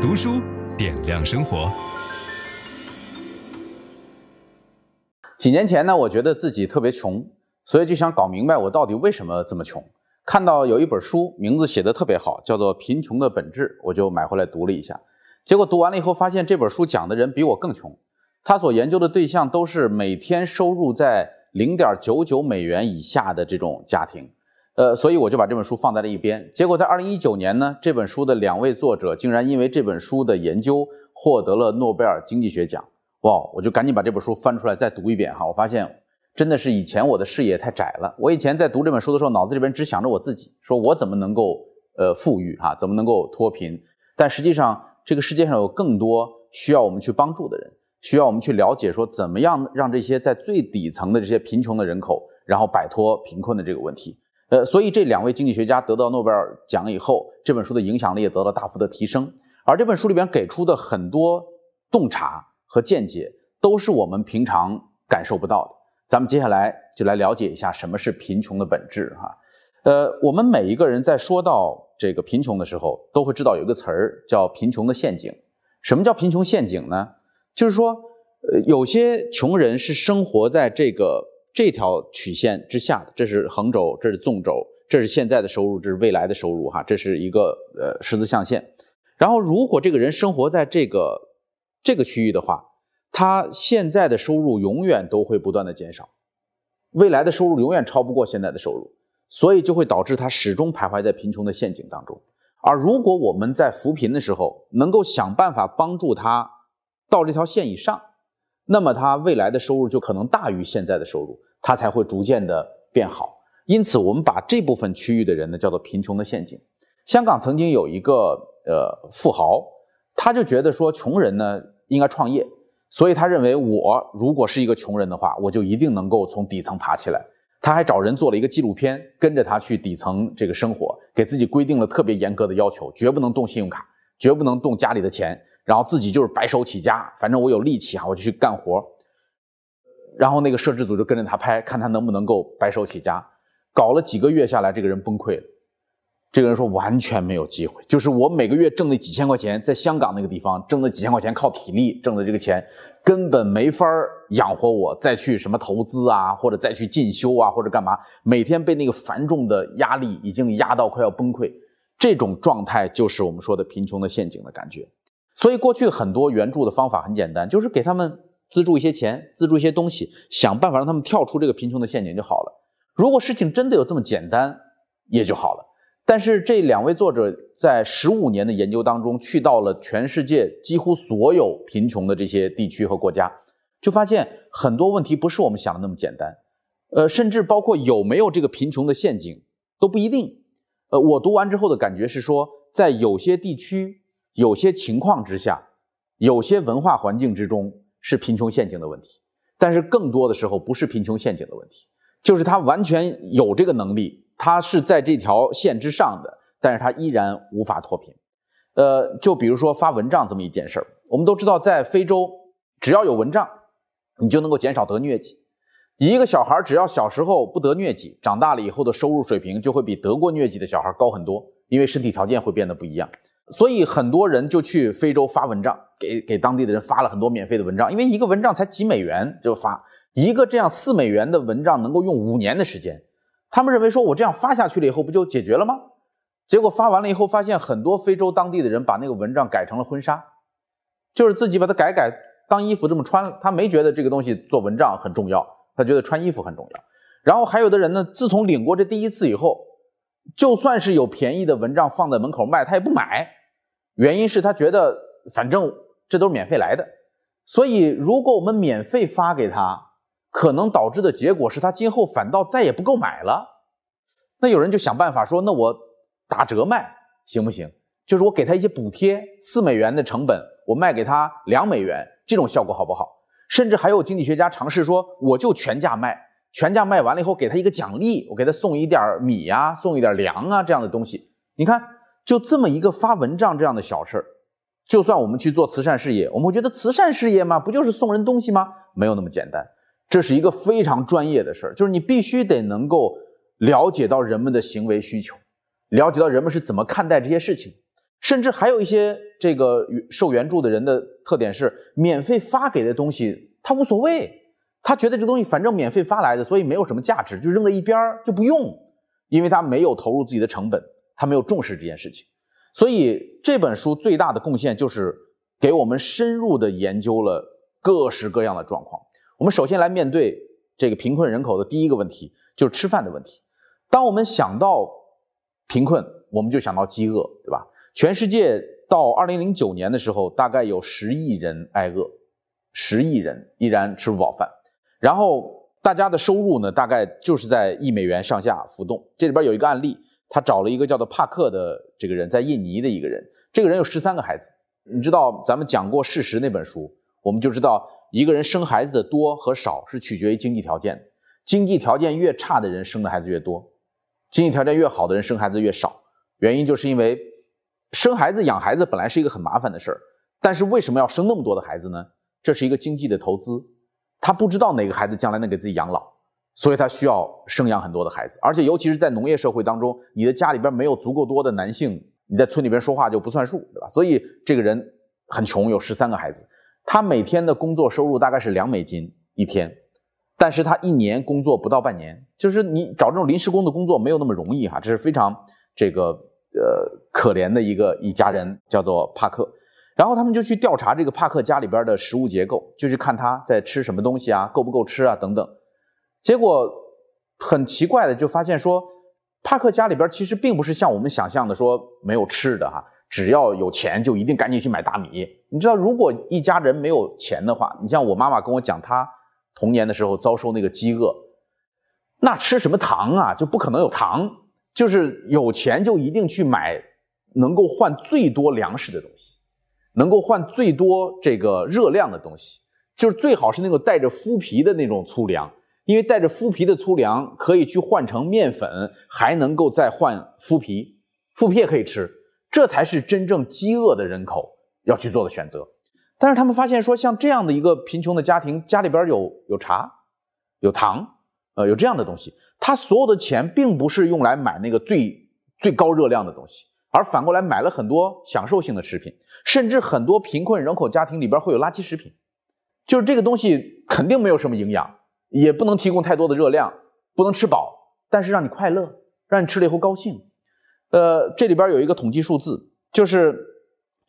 读书点亮生活。几年前呢，我觉得自己特别穷，所以就想搞明白我到底为什么这么穷。看到有一本书，名字写得特别好，叫做《贫穷的本质》，我就买回来读了一下。结果读完了以后，发现这本书讲的人比我更穷。他所研究的对象都是每天收入在零点九九美元以下的这种家庭。呃，所以我就把这本书放在了一边。结果在二零一九年呢，这本书的两位作者竟然因为这本书的研究获得了诺贝尔经济学奖。哇！我就赶紧把这本书翻出来再读一遍哈。我发现真的是以前我的视野太窄了。我以前在读这本书的时候，脑子里边只想着我自己，说我怎么能够呃富裕哈，怎么能够脱贫。但实际上，这个世界上有更多需要我们去帮助的人，需要我们去了解说怎么样让这些在最底层的这些贫穷的人口，然后摆脱贫困的这个问题。呃，所以这两位经济学家得到诺贝尔奖以后，这本书的影响力也得到大幅的提升。而这本书里边给出的很多洞察和见解，都是我们平常感受不到的。咱们接下来就来了解一下什么是贫穷的本质哈。呃，我们每一个人在说到这个贫穷的时候，都会知道有一个词儿叫“贫穷的陷阱”。什么叫贫穷陷阱呢？就是说，呃，有些穷人是生活在这个。这条曲线之下的，这是横轴，这是纵轴，这是现在的收入，这是未来的收入，哈，这是一个呃十字象限。然后，如果这个人生活在这个这个区域的话，他现在的收入永远都会不断的减少，未来的收入永远超不过现在的收入，所以就会导致他始终徘徊在贫穷的陷阱当中。而如果我们在扶贫的时候，能够想办法帮助他到这条线以上。那么他未来的收入就可能大于现在的收入，他才会逐渐的变好。因此，我们把这部分区域的人呢叫做贫穷的陷阱。香港曾经有一个呃富豪，他就觉得说穷人呢应该创业，所以他认为我如果是一个穷人的话，我就一定能够从底层爬起来。他还找人做了一个纪录片，跟着他去底层这个生活，给自己规定了特别严格的要求，绝不能动信用卡，绝不能动家里的钱。然后自己就是白手起家，反正我有力气啊，我就去干活。然后那个摄制组就跟着他拍，看他能不能够白手起家。搞了几个月下来，这个人崩溃了。这个人说完全没有机会，就是我每个月挣那几千块钱，在香港那个地方挣那几千块钱，靠体力挣的这个钱，根本没法养活我，再去什么投资啊，或者再去进修啊，或者干嘛。每天被那个繁重的压力已经压到快要崩溃，这种状态就是我们说的贫穷的陷阱的感觉。所以过去很多援助的方法很简单，就是给他们资助一些钱，资助一些东西，想办法让他们跳出这个贫穷的陷阱就好了。如果事情真的有这么简单，也就好了。但是这两位作者在十五年的研究当中，去到了全世界几乎所有贫穷的这些地区和国家，就发现很多问题不是我们想的那么简单。呃，甚至包括有没有这个贫穷的陷阱都不一定。呃，我读完之后的感觉是说，在有些地区。有些情况之下，有些文化环境之中是贫穷陷阱的问题，但是更多的时候不是贫穷陷阱的问题，就是他完全有这个能力，他是在这条线之上的，但是他依然无法脱贫。呃，就比如说发蚊帐这么一件事儿，我们都知道，在非洲，只要有蚊帐，你就能够减少得疟疾。一个小孩只要小时候不得疟疾，长大了以后的收入水平就会比得过疟疾的小孩高很多，因为身体条件会变得不一样。所以很多人就去非洲发蚊帐，给给当地的人发了很多免费的蚊帐，因为一个蚊帐才几美元就发一个这样四美元的蚊帐能够用五年的时间，他们认为说我这样发下去了以后不就解决了吗？结果发完了以后发现很多非洲当地的人把那个蚊帐改成了婚纱，就是自己把它改改当衣服这么穿，他没觉得这个东西做蚊帐很重要，他觉得穿衣服很重要。然后还有的人呢，自从领过这第一次以后，就算是有便宜的蚊帐放在门口卖，他也不买。原因是他觉得反正这都是免费来的，所以如果我们免费发给他，可能导致的结果是他今后反倒再也不购买了。那有人就想办法说，那我打折卖行不行？就是我给他一些补贴，四美元的成本，我卖给他两美元，这种效果好不好？甚至还有经济学家尝试说，我就全价卖，全价卖完了以后给他一个奖励，我给他送一点米呀，送一点粮啊这样的东西，你看。就这么一个发蚊帐这样的小事儿，就算我们去做慈善事业，我们会觉得慈善事业嘛，不就是送人东西吗？没有那么简单，这是一个非常专业的事儿，就是你必须得能够了解到人们的行为需求，了解到人们是怎么看待这些事情。甚至还有一些这个受援助的人的特点是，免费发给的东西他无所谓，他觉得这东西反正免费发来的，所以没有什么价值，就扔在一边儿就不用，因为他没有投入自己的成本，他没有重视这件事情。所以这本书最大的贡献就是给我们深入的研究了各式各样的状况。我们首先来面对这个贫困人口的第一个问题，就是吃饭的问题。当我们想到贫困，我们就想到饥饿，对吧？全世界到二零零九年的时候，大概有十亿人挨饿，十亿人依然吃不饱饭。然后大家的收入呢，大概就是在一美元上下浮动。这里边有一个案例，他找了一个叫做帕克的这个人，在印尼的一个人，这个人有十三个孩子。你知道咱们讲过《事实》那本书，我们就知道一个人生孩子的多和少是取决于经济条件，经济条件越差的人生的孩子越多。经济条件越好的人生孩子越少，原因就是因为生孩子养孩子本来是一个很麻烦的事儿，但是为什么要生那么多的孩子呢？这是一个经济的投资，他不知道哪个孩子将来能给自己养老，所以他需要生养很多的孩子，而且尤其是在农业社会当中，你的家里边没有足够多的男性，你在村里边说话就不算数，对吧？所以这个人很穷，有十三个孩子，他每天的工作收入大概是两美金一天。但是他一年工作不到半年，就是你找这种临时工的工作没有那么容易哈，这是非常这个呃可怜的一个一家人，叫做帕克。然后他们就去调查这个帕克家里边的食物结构，就去看他在吃什么东西啊，够不够吃啊等等。结果很奇怪的就发现说，帕克家里边其实并不是像我们想象的说没有吃的哈，只要有钱就一定赶紧去买大米。你知道，如果一家人没有钱的话，你像我妈妈跟我讲她。童年的时候遭受那个饥饿，那吃什么糖啊？就不可能有糖。就是有钱就一定去买能够换最多粮食的东西，能够换最多这个热量的东西，就是最好是那种带着麸皮的那种粗粮，因为带着麸皮的粗粮可以去换成面粉，还能够再换麸皮，麸皮也可以吃。这才是真正饥饿的人口要去做的选择。但是他们发现说，像这样的一个贫穷的家庭，家里边有有茶，有糖，呃，有这样的东西，他所有的钱并不是用来买那个最最高热量的东西，而反过来买了很多享受性的食品，甚至很多贫困人口家庭里边会有垃圾食品，就是这个东西肯定没有什么营养，也不能提供太多的热量，不能吃饱，但是让你快乐，让你吃了以后高兴。呃，这里边有一个统计数字，就是。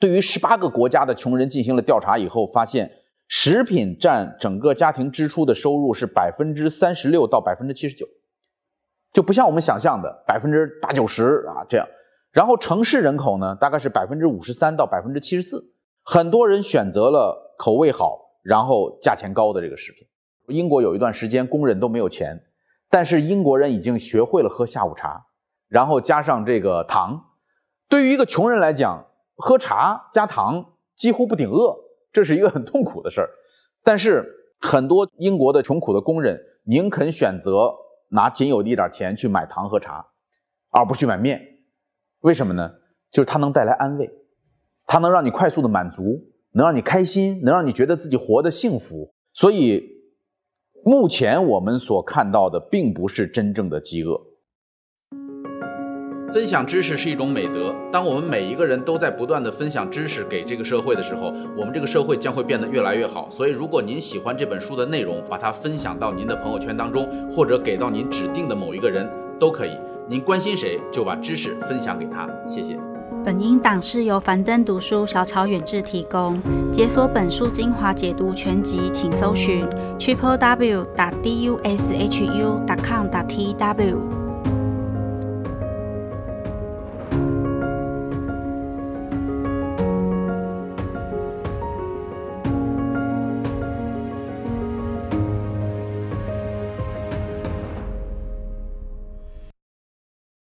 对于十八个国家的穷人进行了调查以后，发现食品占整个家庭支出的收入是百分之三十六到百分之七十九，就不像我们想象的百分之八九十啊这样。然后城市人口呢，大概是百分之五十三到百分之七十四，很多人选择了口味好，然后价钱高的这个食品。英国有一段时间工人都没有钱，但是英国人已经学会了喝下午茶，然后加上这个糖。对于一个穷人来讲，喝茶加糖几乎不顶饿，这是一个很痛苦的事儿。但是很多英国的穷苦的工人宁肯选择拿仅有的一点钱去买糖和茶，而不去买面。为什么呢？就是它能带来安慰，它能让你快速的满足，能让你开心，能让你觉得自己活得幸福。所以目前我们所看到的并不是真正的饥饿。分享知识是一种美德。当我们每一个人都在不断地分享知识给这个社会的时候，我们这个社会将会变得越来越好。所以，如果您喜欢这本书的内容，把它分享到您的朋友圈当中，或者给到您指定的某一个人都可以。您关心谁，就把知识分享给他。谢谢。本音档是由樊登读书小草远志提供。解锁本书精华解读全集，请搜寻 triple w 打 d u s h u 打 com 打 t w。